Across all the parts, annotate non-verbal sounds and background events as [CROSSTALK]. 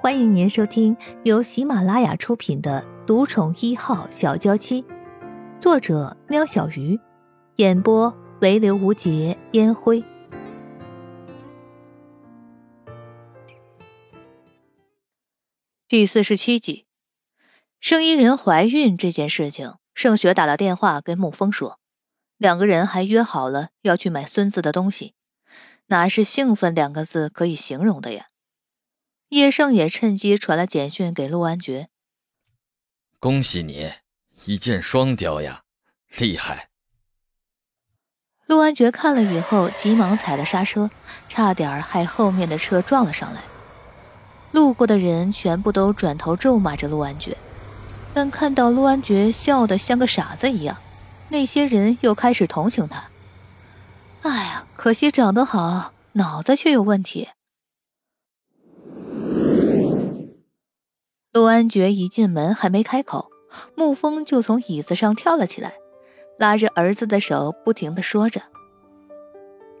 欢迎您收听由喜马拉雅出品的《独宠一号小娇妻》，作者：喵小鱼，演播：唯刘无节烟灰。第四十七集，圣衣人怀孕这件事情，盛雪打了电话跟沐风说，两个人还约好了要去买孙子的东西，哪是兴奋两个字可以形容的呀？叶盛也趁机传了简讯给陆安觉：“恭喜你，一箭双雕呀，厉害！”陆安觉看了以后，急忙踩了刹车，差点害后面的车撞了上来。路过的人全部都转头咒骂着陆安觉，但看到陆安觉笑得像个傻子一样，那些人又开始同情他。哎呀，可惜长得好，脑子却有问题。陆安觉一进门还没开口，沐风就从椅子上跳了起来，拉着儿子的手，不停的说着。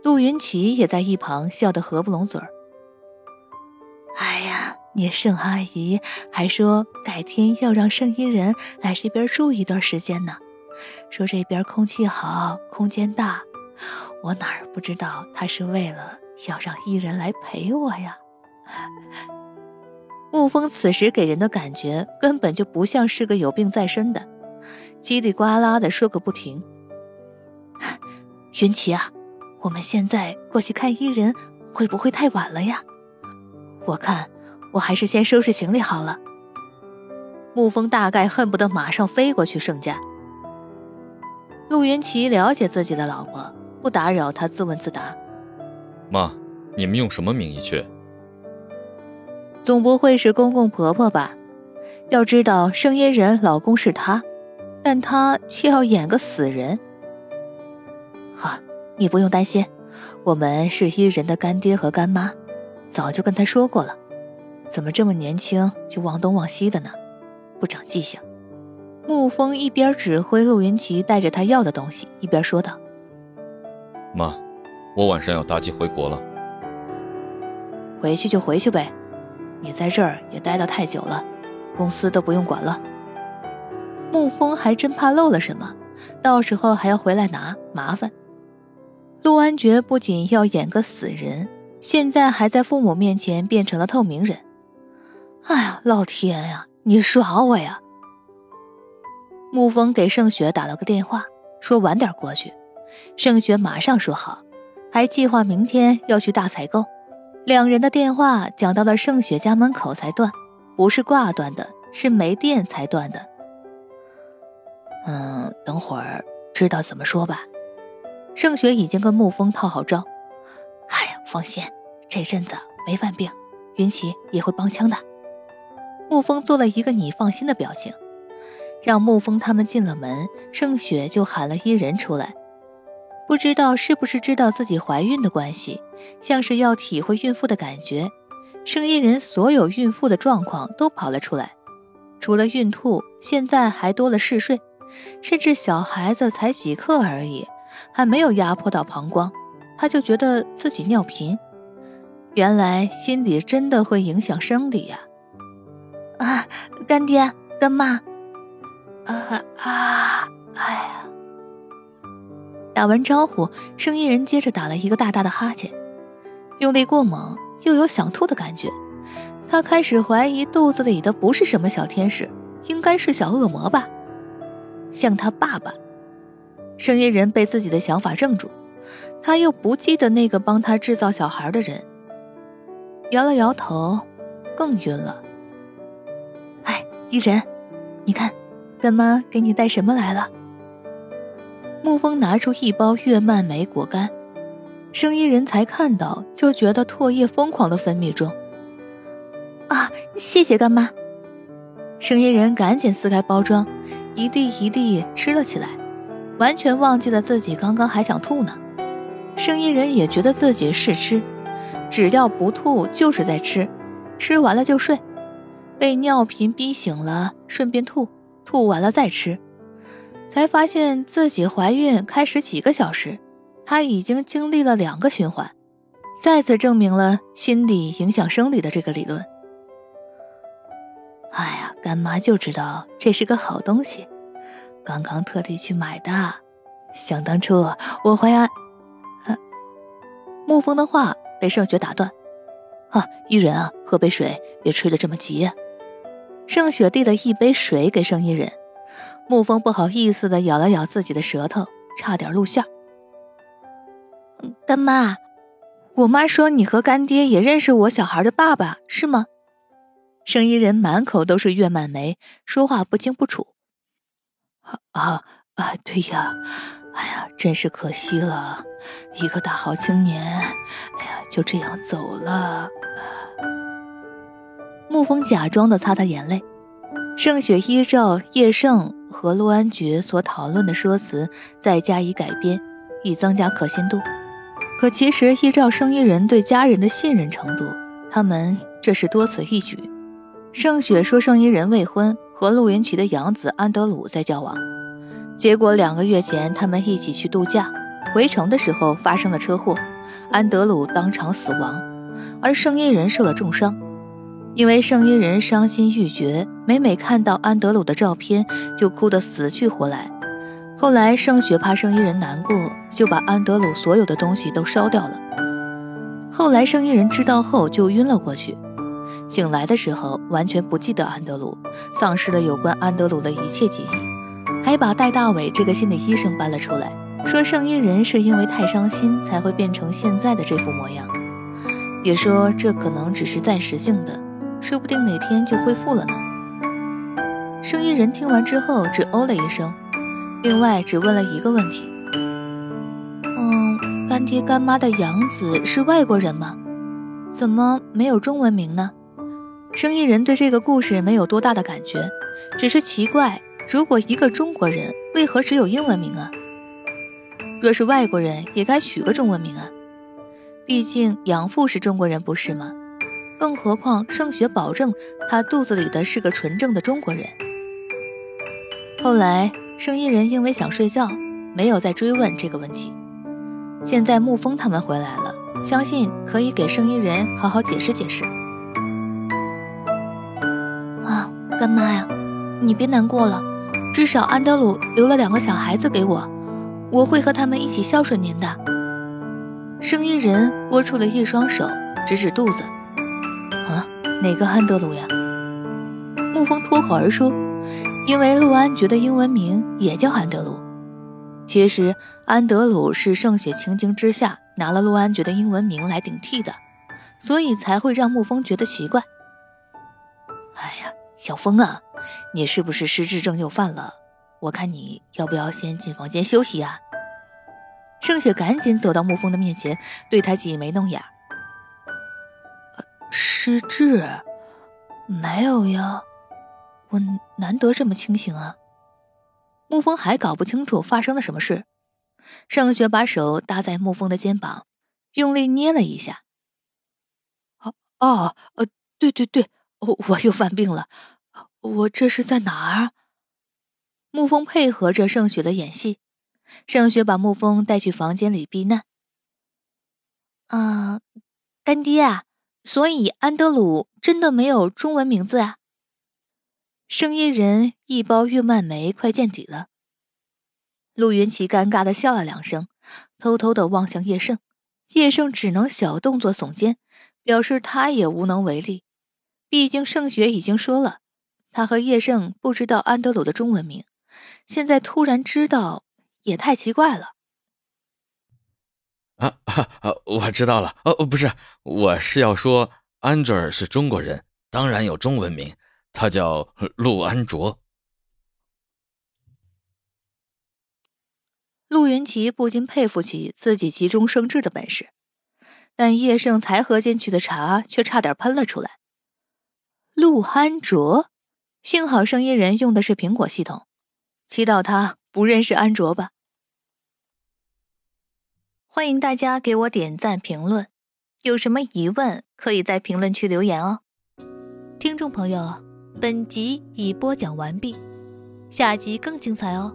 陆云奇也在一旁笑得合不拢嘴儿。哎呀，你盛阿姨还说改天要让盛一人来这边住一段时间呢，说这边空气好，空间大。我哪儿不知道他是为了要让一人来陪我呀。沐风此时给人的感觉根本就不像是个有病在身的，叽里呱啦的说个不停。云奇啊，我们现在过去看伊人会不会太晚了呀？我看我还是先收拾行李好了。沐风大概恨不得马上飞过去盛家。陆云奇了解自己的老婆，不打扰他自问自答。妈，你们用什么名义去？总不会是公公婆婆吧？要知道圣嫣人老公是他，但他却要演个死人。好，你不用担心，我们是伊人的干爹和干妈，早就跟他说过了。怎么这么年轻就忘东忘西的呢？不长记性。沐风一边指挥陆云奇带着他要的东西，一边说道：“妈，我晚上要搭机回国了。回去就回去呗。”你在这儿也待得太久了，公司都不用管了。沐风还真怕漏了什么，到时候还要回来拿麻烦。陆安觉不仅要演个死人，现在还在父母面前变成了透明人。哎呀，老天呀，你耍我呀！沐风给盛雪打了个电话，说晚点过去。盛雪马上说好，还计划明天要去大采购。两人的电话讲到了盛雪家门口才断，不是挂断的，是没电才断的。嗯，等会儿知道怎么说吧。盛雪已经跟沐风套好招。哎呀，放心，这阵子没犯病，云奇也会帮腔的。沐风做了一个你放心的表情，让沐风他们进了门，盛雪就喊了伊人出来。不知道是不是知道自己怀孕的关系，像是要体会孕妇的感觉，圣衣人所有孕妇的状况都跑了出来，除了孕吐，现在还多了嗜睡，甚至小孩子才几克而已，还没有压迫到膀胱，他就觉得自己尿频。原来心理真的会影响生理呀！啊，干爹干妈，啊啊，哎呀！打完招呼，生意人接着打了一个大大的哈欠，用力过猛，又有想吐的感觉。他开始怀疑肚子里的不是什么小天使，应该是小恶魔吧，像他爸爸。声音人被自己的想法怔住，他又不记得那个帮他制造小孩的人，摇了摇头，更晕了。哎，伊人，你看，干妈给你带什么来了？沐风拿出一包月蔓莓果干，生意人才看到就觉得唾液疯狂的分泌中。啊，谢谢干妈！生意人赶紧撕开包装，一粒一粒吃了起来，完全忘记了自己刚刚还想吐呢。生意人也觉得自己是吃，只要不吐就是在吃，吃完了就睡，被尿频逼醒了，顺便吐，吐完了再吃。才发现自己怀孕开始几个小时，他已经经历了两个循环，再次证明了心理影响生理的这个理论。哎呀干妈就知道这是个好东西，刚刚特地去买的。想当初我怀安……沐风的话被盛雪打断。啊，伊人啊，喝杯水，别吃的这么急。盛雪递了一杯水给盛伊人，沐风不好意思的咬了咬自己的舌头，差点露馅。干妈，我妈说你和干爹也认识我小孩的爸爸，是吗？盛伊人满口都是月满眉，说话不清不楚。啊啊，对呀，哎呀，真是可惜了，一个大好青年，哎呀，就这样走了。沐风假装的擦擦眼泪。盛雪依照叶盛和陆安觉所讨论的说辞，再加以改编，以增加可信度。可其实依照生意人对家人的信任程度，他们这是多此一举。盛雪说盛一人未婚，和陆云奇的养子安德鲁在交往，结果两个月前他们一起去度假，回城的时候发生了车祸，安德鲁当场死亡，而盛一人受了重伤。因为圣衣人伤心欲绝，每每看到安德鲁的照片就哭得死去活来。后来盛雪怕圣衣人难过，就把安德鲁所有的东西都烧掉了。后来圣衣人知道后就晕了过去，醒来的时候完全不记得安德鲁，丧失了有关安德鲁的一切记忆，还把戴大伟这个心理医生搬了出来，说圣衣人是因为太伤心才会变成现在的这副模样，也说这可能只是暂时性的。说不定哪天就恢复了呢。生意人听完之后只哦了一声，另外只问了一个问题：“，爹干妈的养子是外国人吗？怎么没有中文名呢？”生意人对这个故事没有多大的感觉，只是奇怪：如果一个中国人，为何只有英文名啊？若是外国人，也该取个中文名啊！毕竟养父是中国人，不是吗？更何况，盛雪保证他肚子里的是个纯正的中国人。后来，生意人因为想睡觉，没有再追问这个问题。现在沐风他们回来了，相信可以给生意人好好解释解释。啊，干妈呀，你别难过了，至少安德鲁留了两个小孩子给我，我会和他们一起孝顺您的。生意人握出了一双手，指指肚子。啊哪个安德鲁呀？沐风脱口而出，因为陆安觉的英文名也叫安德鲁。其实安德鲁是盛雪情急之下拿了陆安觉的英文名来顶替的，所以才会让沐风觉得奇怪。哎呀，小风啊，你是不是失智症又犯了？我看你要不要先进房间休息啊？盛雪赶紧走到沐风的面前，对他挤眉弄眼。失智？没有呀，我难得这么清醒啊。沐风还搞不清楚发生了什么事。盛雪把手搭在沐风的肩膀，用力捏了一下。哦哦，呃，对对对，我我又犯病了。我这是在哪儿？沐风配合着盛雪的演戏。盛雪把沐风带去房间里避难。啊，干爹啊！所以安德鲁真的没有中文名字啊！声音人一包月蔓梅快见底了。陆云奇尴尬的笑了两声，偷偷的望向叶盛。叶盛只能小动作耸肩，表示他也无能为力。毕竟盛雪已经说了，他和叶盛不知道安德鲁的中文名，现在突然知道也太奇怪了。啊 [LAUGHS] 啊！我知道了。哦，不是，我是要说，安卓尔是中国人，当然有中文名，他叫陆安卓。陆云奇不禁佩服起自己急中生智的本事，但叶盛才喝进去的茶却差点喷了出来。陆安卓，幸好声音人用的是苹果系统，祈祷他不认识安卓吧。欢迎大家给我点赞评论，有什么疑问可以在评论区留言哦。听众朋友，本集已播讲完毕，下集更精彩哦。